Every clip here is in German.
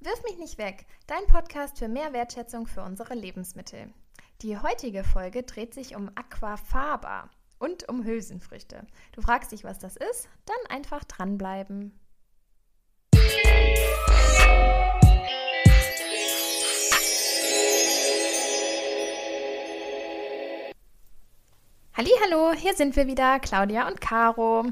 Wirf mich nicht weg, dein Podcast für mehr Wertschätzung für unsere Lebensmittel. Die heutige Folge dreht sich um Aquafaba und um Hülsenfrüchte. Du fragst dich, was das ist? Dann einfach dranbleiben. Hallo, hier sind wir wieder, Claudia und Caro.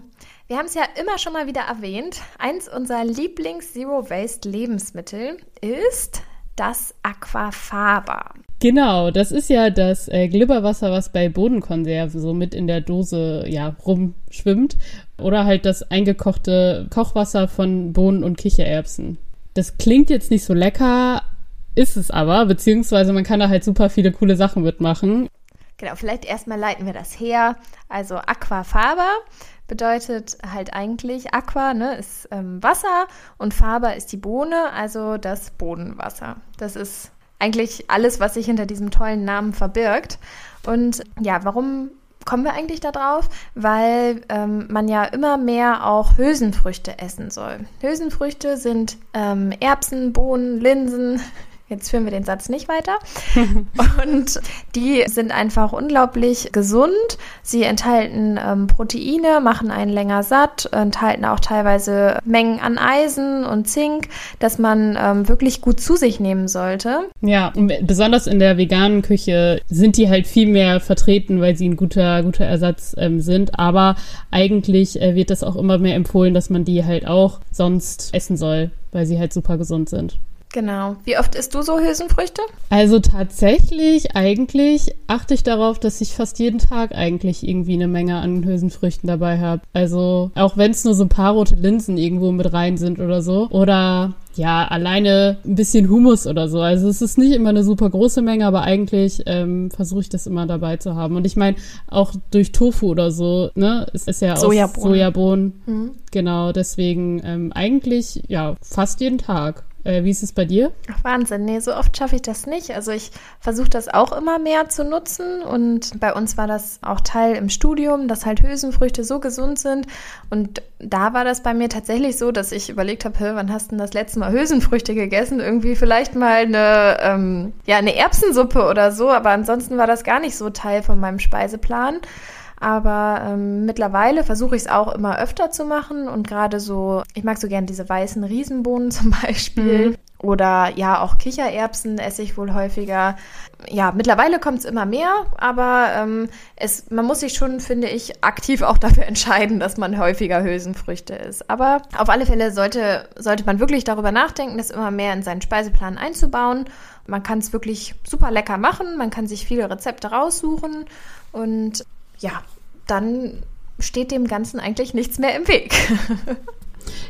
Wir haben es ja immer schon mal wieder erwähnt. Eins unserer Lieblings-Zero-Waste-Lebensmittel ist das Aquafaba. Genau, das ist ja das äh, Glibberwasser, was bei Bodenkonserven so mit in der Dose ja rumschwimmt. Oder halt das eingekochte Kochwasser von Bohnen und Kichererbsen. Das klingt jetzt nicht so lecker, ist es aber, beziehungsweise man kann da halt super viele coole Sachen mitmachen. Genau, vielleicht erstmal leiten wir das her. Also Aquafaba bedeutet halt eigentlich Aqua, ne, ist ähm, Wasser und Faber ist die Bohne, also das Bodenwasser. Das ist eigentlich alles, was sich hinter diesem tollen Namen verbirgt. Und ja, warum kommen wir eigentlich da drauf? Weil ähm, man ja immer mehr auch Hülsenfrüchte essen soll. Hülsenfrüchte sind ähm, Erbsen, Bohnen, Linsen, Jetzt führen wir den Satz nicht weiter. Und die sind einfach unglaublich gesund. Sie enthalten ähm, Proteine, machen einen länger satt, enthalten auch teilweise Mengen an Eisen und Zink, dass man ähm, wirklich gut zu sich nehmen sollte. Ja, besonders in der veganen Küche sind die halt viel mehr vertreten, weil sie ein guter, guter Ersatz ähm, sind. Aber eigentlich äh, wird das auch immer mehr empfohlen, dass man die halt auch sonst essen soll, weil sie halt super gesund sind. Genau. Wie oft isst du so Hülsenfrüchte? Also tatsächlich, eigentlich achte ich darauf, dass ich fast jeden Tag eigentlich irgendwie eine Menge an Hülsenfrüchten dabei habe. Also auch wenn es nur so ein paar rote Linsen irgendwo mit rein sind oder so. Oder ja, alleine ein bisschen Humus oder so. Also es ist nicht immer eine super große Menge, aber eigentlich ähm, versuche ich das immer dabei zu haben. Und ich meine, auch durch Tofu oder so, ne, es ist ja Sojabohnen. aus Sojabohnen. Mhm. Genau, deswegen ähm, eigentlich ja fast jeden Tag. Äh, wie ist es bei dir? Ach, Wahnsinn, nee, so oft schaffe ich das nicht. Also ich versuche das auch immer mehr zu nutzen und bei uns war das auch Teil im Studium, dass halt Hülsenfrüchte so gesund sind und da war das bei mir tatsächlich so, dass ich überlegt habe, wann hast du denn das letzte Mal Hülsenfrüchte gegessen? Irgendwie vielleicht mal eine, ähm, ja, eine Erbsensuppe oder so, aber ansonsten war das gar nicht so Teil von meinem Speiseplan. Aber ähm, mittlerweile versuche ich es auch immer öfter zu machen und gerade so, ich mag so gern diese weißen Riesenbohnen zum Beispiel. Mhm. Oder ja, auch Kichererbsen esse ich wohl häufiger. Ja, mittlerweile kommt es immer mehr, aber ähm, es, man muss sich schon, finde ich, aktiv auch dafür entscheiden, dass man häufiger Hülsenfrüchte isst. Aber auf alle Fälle sollte, sollte man wirklich darüber nachdenken, das immer mehr in seinen Speiseplan einzubauen. Man kann es wirklich super lecker machen, man kann sich viele Rezepte raussuchen und ja, dann steht dem Ganzen eigentlich nichts mehr im Weg.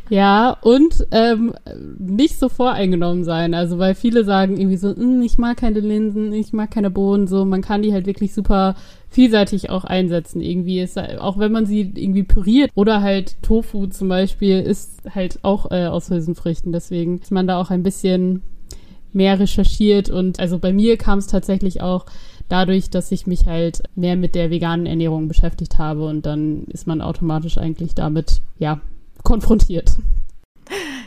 Ja, und ähm, nicht so voreingenommen sein. Also, weil viele sagen irgendwie so, hm, ich mag keine Linsen, ich mag keine Bohnen, so, man kann die halt wirklich super vielseitig auch einsetzen. Irgendwie ist, auch wenn man sie irgendwie püriert oder halt Tofu zum Beispiel ist halt auch äh, aus Hülsenfrüchten. Deswegen ist man da auch ein bisschen mehr recherchiert und also bei mir kam es tatsächlich auch dadurch, dass ich mich halt mehr mit der veganen Ernährung beschäftigt habe und dann ist man automatisch eigentlich damit, ja, konfrontiert.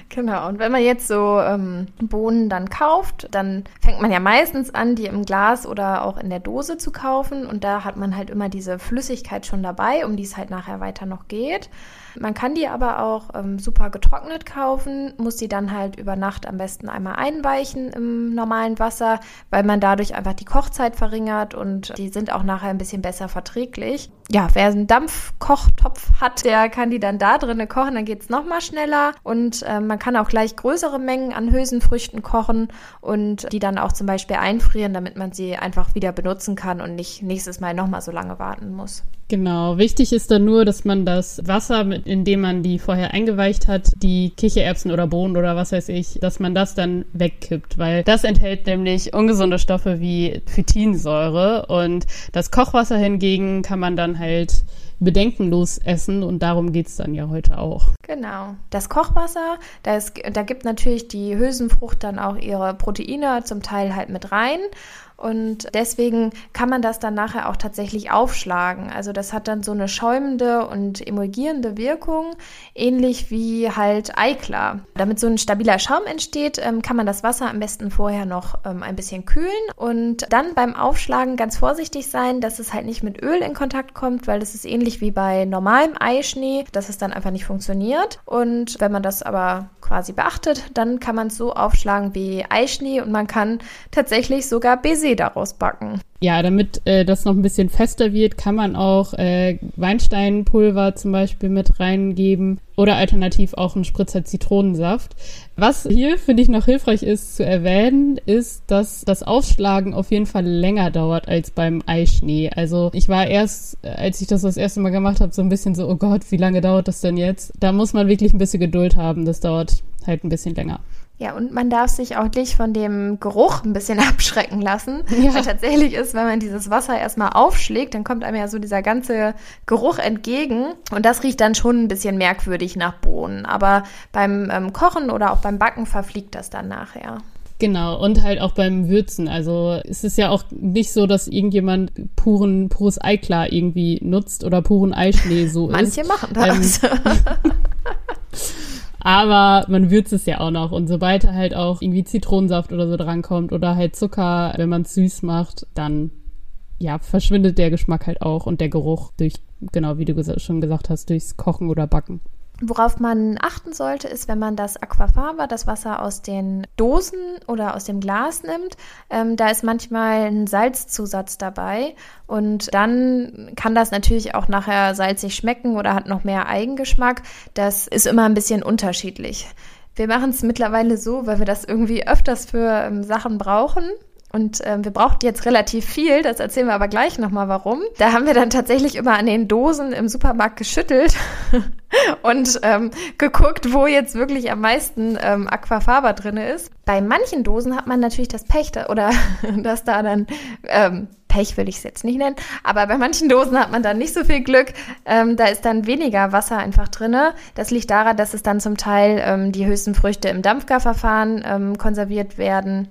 Genau, und wenn man jetzt so ähm, Bohnen dann kauft, dann fängt man ja meistens an, die im Glas oder auch in der Dose zu kaufen. Und da hat man halt immer diese Flüssigkeit schon dabei, um die es halt nachher weiter noch geht. Man kann die aber auch ähm, super getrocknet kaufen, muss die dann halt über Nacht am besten einmal einweichen im normalen Wasser, weil man dadurch einfach die Kochzeit verringert und die sind auch nachher ein bisschen besser verträglich. Ja, wer einen Dampfkochtopf hat, der kann die dann da drinnen kochen, dann geht's noch mal schneller und äh, man kann auch gleich größere Mengen an Hülsenfrüchten kochen und die dann auch zum Beispiel einfrieren, damit man sie einfach wieder benutzen kann und nicht nächstes Mal noch mal so lange warten muss. Genau, wichtig ist dann nur, dass man das Wasser, in dem man die vorher eingeweicht hat, die Kichererbsen oder Bohnen oder was weiß ich, dass man das dann wegkippt, weil das enthält nämlich ungesunde Stoffe wie Phytinsäure und das Kochwasser hingegen kann man dann halt bedenkenlos essen und darum geht es dann ja heute auch. Genau. Das Kochwasser, da, ist, da gibt natürlich die Hülsenfrucht dann auch ihre Proteine zum Teil halt mit rein. Und deswegen kann man das dann nachher auch tatsächlich aufschlagen. Also das hat dann so eine schäumende und emulgierende Wirkung, ähnlich wie halt Eiklar. Damit so ein stabiler Schaum entsteht, ähm, kann man das Wasser am besten vorher noch ähm, ein bisschen kühlen und dann beim Aufschlagen ganz vorsichtig sein, dass es halt nicht mit Öl in Kontakt kommt, weil das ist ähnlich wie bei normalem Eischnee, dass es dann einfach nicht funktioniert. Und wenn man das aber quasi beachtet, dann kann man es so aufschlagen wie Eischnee und man kann tatsächlich sogar Baiser daraus backen. Ja, damit äh, das noch ein bisschen fester wird, kann man auch äh, Weinsteinpulver zum Beispiel mit reingeben oder alternativ auch einen Spritzer Zitronensaft. Was hier, finde ich, noch hilfreich ist zu erwähnen, ist, dass das Aufschlagen auf jeden Fall länger dauert als beim Eischnee. Also ich war erst, als ich das das erste Mal gemacht habe, so ein bisschen so, oh Gott, wie lange dauert das denn jetzt? Da muss man wirklich ein bisschen Geduld haben. Das dauert halt ein bisschen länger. Ja, und man darf sich auch nicht von dem Geruch ein bisschen abschrecken lassen. Ja. Weil tatsächlich ist, wenn man dieses Wasser erstmal aufschlägt, dann kommt einem ja so dieser ganze Geruch entgegen. Und das riecht dann schon ein bisschen merkwürdig nach Bohnen. Aber beim ähm, Kochen oder auch beim Backen verfliegt das dann nachher. Genau, und halt auch beim Würzen. Also es ist ja auch nicht so, dass irgendjemand puren, pures Eiklar irgendwie nutzt oder puren Eischnee so Manche ist. Manche machen das. Ähm, Aber man würzt es ja auch noch. Und sobald halt auch irgendwie Zitronensaft oder so drankommt oder halt Zucker, wenn man es süß macht, dann ja, verschwindet der Geschmack halt auch und der Geruch durch, genau wie du schon gesagt hast, durchs Kochen oder Backen. Worauf man achten sollte, ist, wenn man das Aquafaba, das Wasser aus den Dosen oder aus dem Glas nimmt, ähm, da ist manchmal ein Salzzusatz dabei und dann kann das natürlich auch nachher salzig schmecken oder hat noch mehr Eigengeschmack. Das ist immer ein bisschen unterschiedlich. Wir machen es mittlerweile so, weil wir das irgendwie öfters für ähm, Sachen brauchen, und ähm, wir brauchten jetzt relativ viel, das erzählen wir aber gleich nochmal warum. Da haben wir dann tatsächlich immer an den Dosen im Supermarkt geschüttelt und ähm, geguckt, wo jetzt wirklich am meisten ähm, Aquafaba drin ist. Bei manchen Dosen hat man natürlich das Pech oder dass da dann ähm, Pech will ich es jetzt nicht nennen, aber bei manchen Dosen hat man dann nicht so viel Glück. Ähm, da ist dann weniger Wasser einfach drinne. Das liegt daran, dass es dann zum Teil ähm, die höchsten Früchte im Dampfgarverfahren ähm, konserviert werden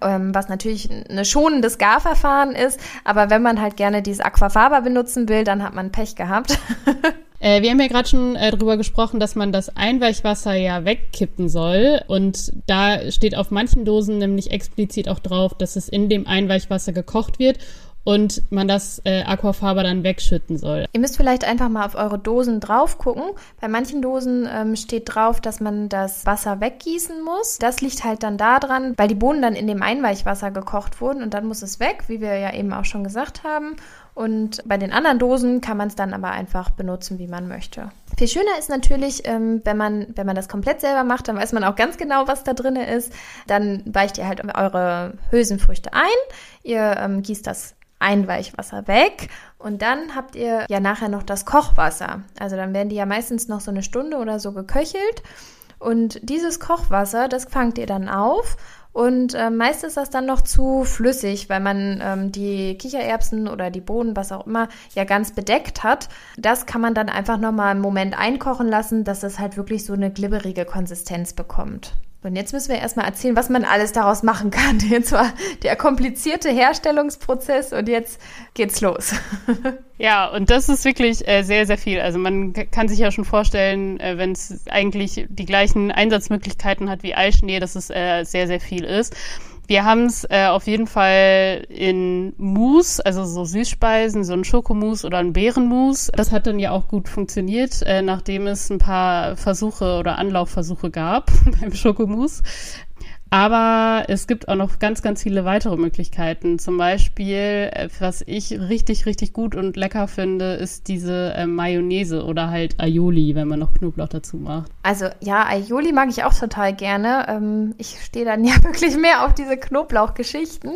was natürlich ein schonendes Garverfahren ist, aber wenn man halt gerne dieses Aquafaba benutzen will, dann hat man Pech gehabt. äh, wir haben ja gerade schon äh, darüber gesprochen, dass man das Einweichwasser ja wegkippen soll und da steht auf manchen Dosen nämlich explizit auch drauf, dass es in dem Einweichwasser gekocht wird und man das äh, Aquafaba dann wegschütten soll. Ihr müsst vielleicht einfach mal auf eure Dosen drauf gucken. Bei manchen Dosen ähm, steht drauf, dass man das Wasser weggießen muss. Das liegt halt dann daran, weil die Bohnen dann in dem Einweichwasser gekocht wurden und dann muss es weg, wie wir ja eben auch schon gesagt haben. Und bei den anderen Dosen kann man es dann aber einfach benutzen, wie man möchte. Viel schöner ist natürlich, ähm, wenn, man, wenn man das komplett selber macht, dann weiß man auch ganz genau, was da drin ist. Dann weicht ihr halt eure Hülsenfrüchte ein. Ihr ähm, gießt das Einweichwasser weg und dann habt ihr ja nachher noch das Kochwasser. Also dann werden die ja meistens noch so eine Stunde oder so geköchelt und dieses Kochwasser, das fangt ihr dann auf und äh, meist ist das dann noch zu flüssig, weil man ähm, die Kichererbsen oder die Bohnen, was auch immer, ja ganz bedeckt hat. Das kann man dann einfach nochmal einen Moment einkochen lassen, dass es halt wirklich so eine glibberige Konsistenz bekommt. Und jetzt müssen wir erstmal erzählen, was man alles daraus machen kann. Jetzt war der komplizierte Herstellungsprozess und jetzt geht's los. Ja, und das ist wirklich äh, sehr, sehr viel. Also man kann sich ja schon vorstellen, äh, wenn es eigentlich die gleichen Einsatzmöglichkeiten hat wie Eischnee, dass es äh, sehr, sehr viel ist. Wir haben es äh, auf jeden Fall in Mousse, also so Süßspeisen, so ein Schokomousse oder ein Beerenmousse. Das hat dann ja auch gut funktioniert, äh, nachdem es ein paar Versuche oder Anlaufversuche gab beim Schokomousse. Aber es gibt auch noch ganz, ganz viele weitere Möglichkeiten. Zum Beispiel, äh, was ich richtig, richtig gut und lecker finde, ist diese äh, Mayonnaise oder halt Aioli, wenn man noch Knoblauch dazu macht. Also ja, Aioli mag ich auch total gerne. Ähm, ich stehe dann ja wirklich mehr auf diese Knoblauchgeschichten.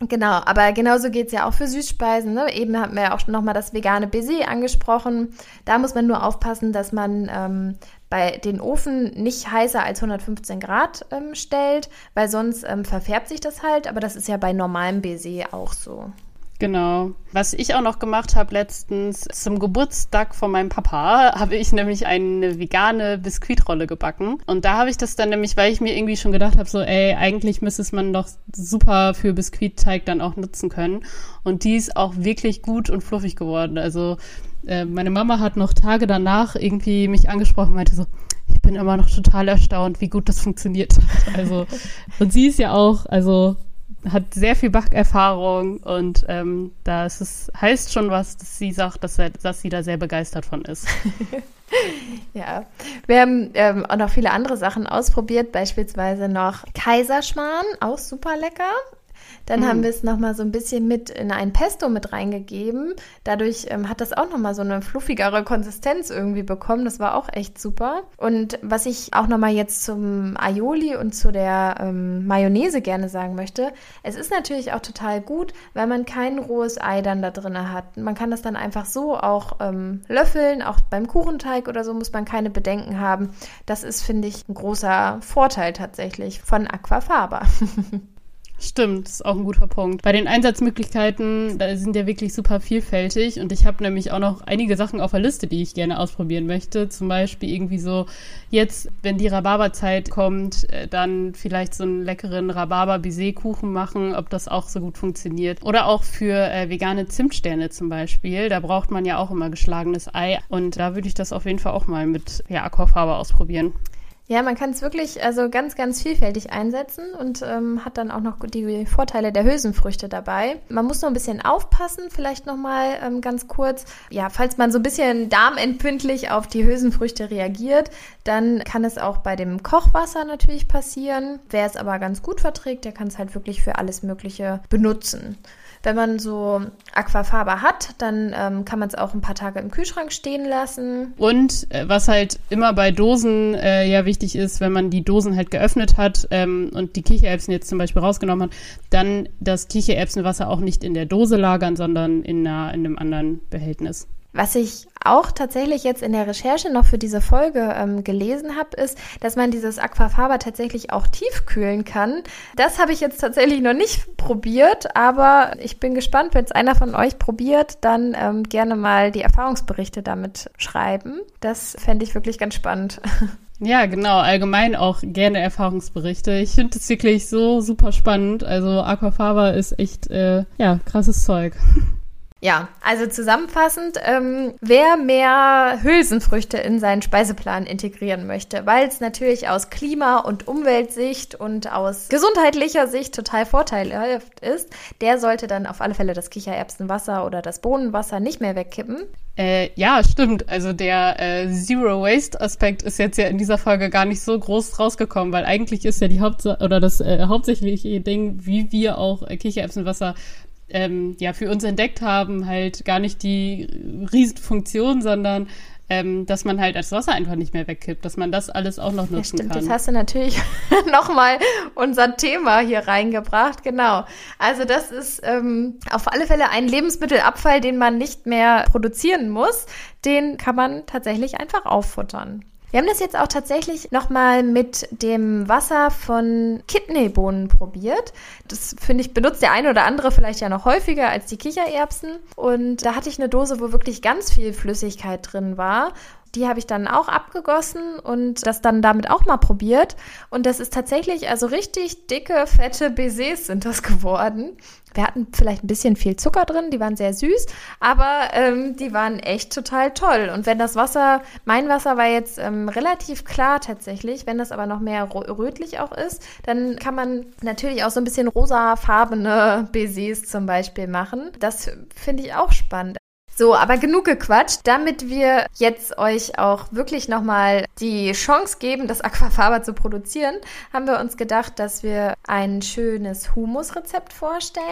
Genau, aber genauso geht's ja auch für Süßspeisen. Ne? Eben hatten wir ja auch nochmal das vegane Baiser angesprochen. Da muss man nur aufpassen, dass man ähm, bei den Ofen nicht heißer als 115 Grad ähm, stellt, weil sonst ähm, verfärbt sich das halt. Aber das ist ja bei normalem Baiser auch so. Genau. Was ich auch noch gemacht habe letztens zum Geburtstag von meinem Papa, habe ich nämlich eine vegane Biskuitrolle gebacken. Und da habe ich das dann nämlich, weil ich mir irgendwie schon gedacht habe, so, ey, eigentlich müsste es man doch super für Biskuitteig dann auch nutzen können. Und die ist auch wirklich gut und fluffig geworden. Also äh, meine Mama hat noch Tage danach irgendwie mich angesprochen und meinte so, ich bin immer noch total erstaunt, wie gut das funktioniert hat. Also, und sie ist ja auch, also hat sehr viel Backerfahrung und ähm, da ist es heißt schon was, dass sie sagt, dass, er, dass sie da sehr begeistert von ist. ja, wir haben ähm, auch noch viele andere Sachen ausprobiert, beispielsweise noch Kaiserschmarrn, auch super lecker. Dann mhm. haben wir es nochmal so ein bisschen mit in ein Pesto mit reingegeben. Dadurch ähm, hat das auch nochmal so eine fluffigere Konsistenz irgendwie bekommen. Das war auch echt super. Und was ich auch nochmal jetzt zum Aioli und zu der ähm, Mayonnaise gerne sagen möchte, es ist natürlich auch total gut, weil man kein rohes Ei dann da drin hat. Man kann das dann einfach so auch ähm, löffeln. Auch beim Kuchenteig oder so muss man keine Bedenken haben. Das ist, finde ich, ein großer Vorteil tatsächlich von Aquafaba. Stimmt, ist auch ein guter Punkt. Bei den Einsatzmöglichkeiten, da sind ja wirklich super vielfältig und ich habe nämlich auch noch einige Sachen auf der Liste, die ich gerne ausprobieren möchte. Zum Beispiel irgendwie so jetzt, wenn die Rhabarberzeit kommt, äh, dann vielleicht so einen leckeren Rhabarber-Baiser-Kuchen machen, ob das auch so gut funktioniert. Oder auch für äh, vegane Zimtsterne zum Beispiel. Da braucht man ja auch immer geschlagenes Ei und da würde ich das auf jeden Fall auch mal mit ja, Aquafarbe ausprobieren. Ja, man kann es wirklich also ganz, ganz vielfältig einsetzen und ähm, hat dann auch noch die Vorteile der Hülsenfrüchte dabei. Man muss nur ein bisschen aufpassen, vielleicht nochmal ähm, ganz kurz. Ja, falls man so ein bisschen darmentpündlich auf die Hülsenfrüchte reagiert, dann kann es auch bei dem Kochwasser natürlich passieren. Wer es aber ganz gut verträgt, der kann es halt wirklich für alles Mögliche benutzen. Wenn man so Aquafaba hat, dann ähm, kann man es auch ein paar Tage im Kühlschrank stehen lassen. Und äh, was halt immer bei Dosen äh, ja wichtig ist, wenn man die Dosen halt geöffnet hat ähm, und die Kichererbsen jetzt zum Beispiel rausgenommen hat, dann das Kichererbsenwasser auch nicht in der Dose lagern, sondern in, einer, in einem anderen Behältnis. Was ich auch tatsächlich jetzt in der Recherche noch für diese Folge ähm, gelesen habe, ist, dass man dieses Aquafaba tatsächlich auch tiefkühlen kann. Das habe ich jetzt tatsächlich noch nicht probiert, aber ich bin gespannt, wenn es einer von euch probiert, dann ähm, gerne mal die Erfahrungsberichte damit schreiben. Das fände ich wirklich ganz spannend. Ja, genau. Allgemein auch gerne Erfahrungsberichte. Ich finde es wirklich so super spannend. Also Aquafaba ist echt, äh, ja, krasses Zeug. Ja, also zusammenfassend, ähm, wer mehr Hülsenfrüchte in seinen Speiseplan integrieren möchte, weil es natürlich aus Klima- und Umweltsicht und aus gesundheitlicher Sicht total vorteilhaft ist, der sollte dann auf alle Fälle das Kichererbsenwasser oder das Bohnenwasser nicht mehr wegkippen. Äh, ja, stimmt. Also der äh, Zero Waste Aspekt ist jetzt ja in dieser Folge gar nicht so groß rausgekommen, weil eigentlich ist ja die Haupt oder das äh, hauptsächliche Ding, wie wir auch äh, Kichererbsenwasser ähm, ja für uns entdeckt haben, halt gar nicht die Riesenfunktion, sondern ähm, dass man halt das Wasser einfach nicht mehr wegkippt, dass man das alles auch noch nutzen ja, stimmt. kann. Jetzt hast du natürlich nochmal unser Thema hier reingebracht, genau. Also das ist ähm, auf alle Fälle ein Lebensmittelabfall, den man nicht mehr produzieren muss. Den kann man tatsächlich einfach auffuttern. Wir haben das jetzt auch tatsächlich nochmal mit dem Wasser von Kidneybohnen probiert. Das finde ich, benutzt der eine oder andere vielleicht ja noch häufiger als die Kichererbsen. Und da hatte ich eine Dose, wo wirklich ganz viel Flüssigkeit drin war. Die habe ich dann auch abgegossen und das dann damit auch mal probiert. Und das ist tatsächlich, also richtig dicke, fette Baisers sind das geworden. Wir hatten vielleicht ein bisschen viel Zucker drin, die waren sehr süß, aber ähm, die waren echt total toll. Und wenn das Wasser, mein Wasser war jetzt ähm, relativ klar tatsächlich, wenn das aber noch mehr rötlich auch ist, dann kann man natürlich auch so ein bisschen rosafarbene Baisers zum Beispiel machen. Das finde ich auch spannend. So, aber genug gequatscht. Damit wir jetzt euch auch wirklich nochmal die Chance geben, das Aquafaba zu produzieren, haben wir uns gedacht, dass wir ein schönes Humusrezept vorstellen.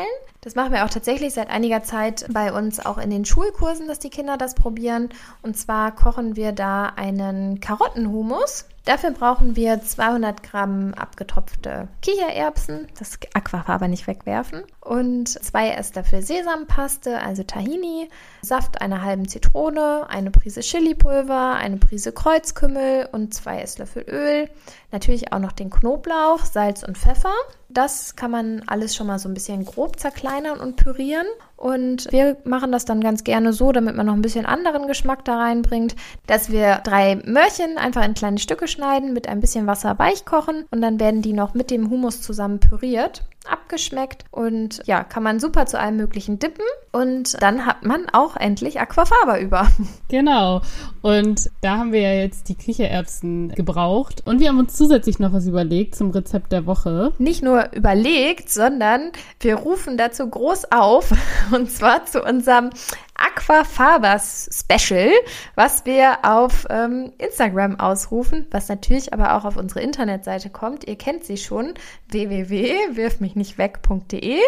Das machen wir auch tatsächlich seit einiger Zeit bei uns auch in den Schulkursen, dass die Kinder das probieren. Und zwar kochen wir da einen Karottenhumus. Dafür brauchen wir 200 Gramm abgetropfte Kichererbsen, das Aquafaber nicht wegwerfen, und zwei Esslöffel Sesampaste, also Tahini, Saft einer halben Zitrone, eine Prise Chilipulver, eine Prise Kreuzkümmel und zwei Esslöffel Öl. Natürlich auch noch den Knoblauch, Salz und Pfeffer. Das kann man alles schon mal so ein bisschen grob zerkleinern und pürieren. Und wir machen das dann ganz gerne so, damit man noch ein bisschen anderen Geschmack da reinbringt, dass wir drei Möhrchen einfach in kleine Stücke schneiden, mit ein bisschen Wasser weich kochen und dann werden die noch mit dem Humus zusammen püriert abgeschmeckt und ja, kann man super zu allem möglichen dippen und dann hat man auch endlich Aquafaba über. Genau. Und da haben wir ja jetzt die Kichererbsen gebraucht und wir haben uns zusätzlich noch was überlegt zum Rezept der Woche. Nicht nur überlegt, sondern wir rufen dazu groß auf und zwar zu unserem Aquafabers Special, was wir auf ähm, Instagram ausrufen, was natürlich aber auch auf unsere Internetseite kommt. Ihr kennt sie schon, www.wirfmichnichtweg.de.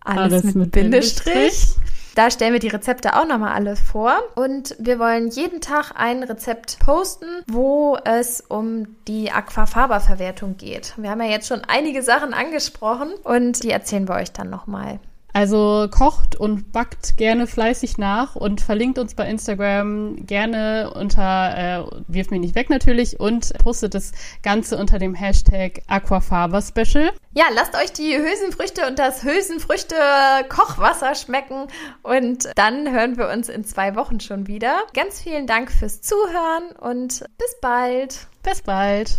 Alles, Alles mit, mit Bindestrich. Bindestrich. Da stellen wir die Rezepte auch nochmal alle vor. Und wir wollen jeden Tag ein Rezept posten, wo es um die Aquafaba-Verwertung geht. Wir haben ja jetzt schon einige Sachen angesprochen und die erzählen wir euch dann nochmal. Also kocht und backt gerne fleißig nach und verlinkt uns bei Instagram gerne unter, äh, wirft mich nicht weg natürlich, und postet das Ganze unter dem Hashtag Aquafaber Special. Ja, lasst euch die Hülsenfrüchte und das Hülsenfrüchte Kochwasser schmecken und dann hören wir uns in zwei Wochen schon wieder. Ganz vielen Dank fürs Zuhören und bis bald. Bis bald.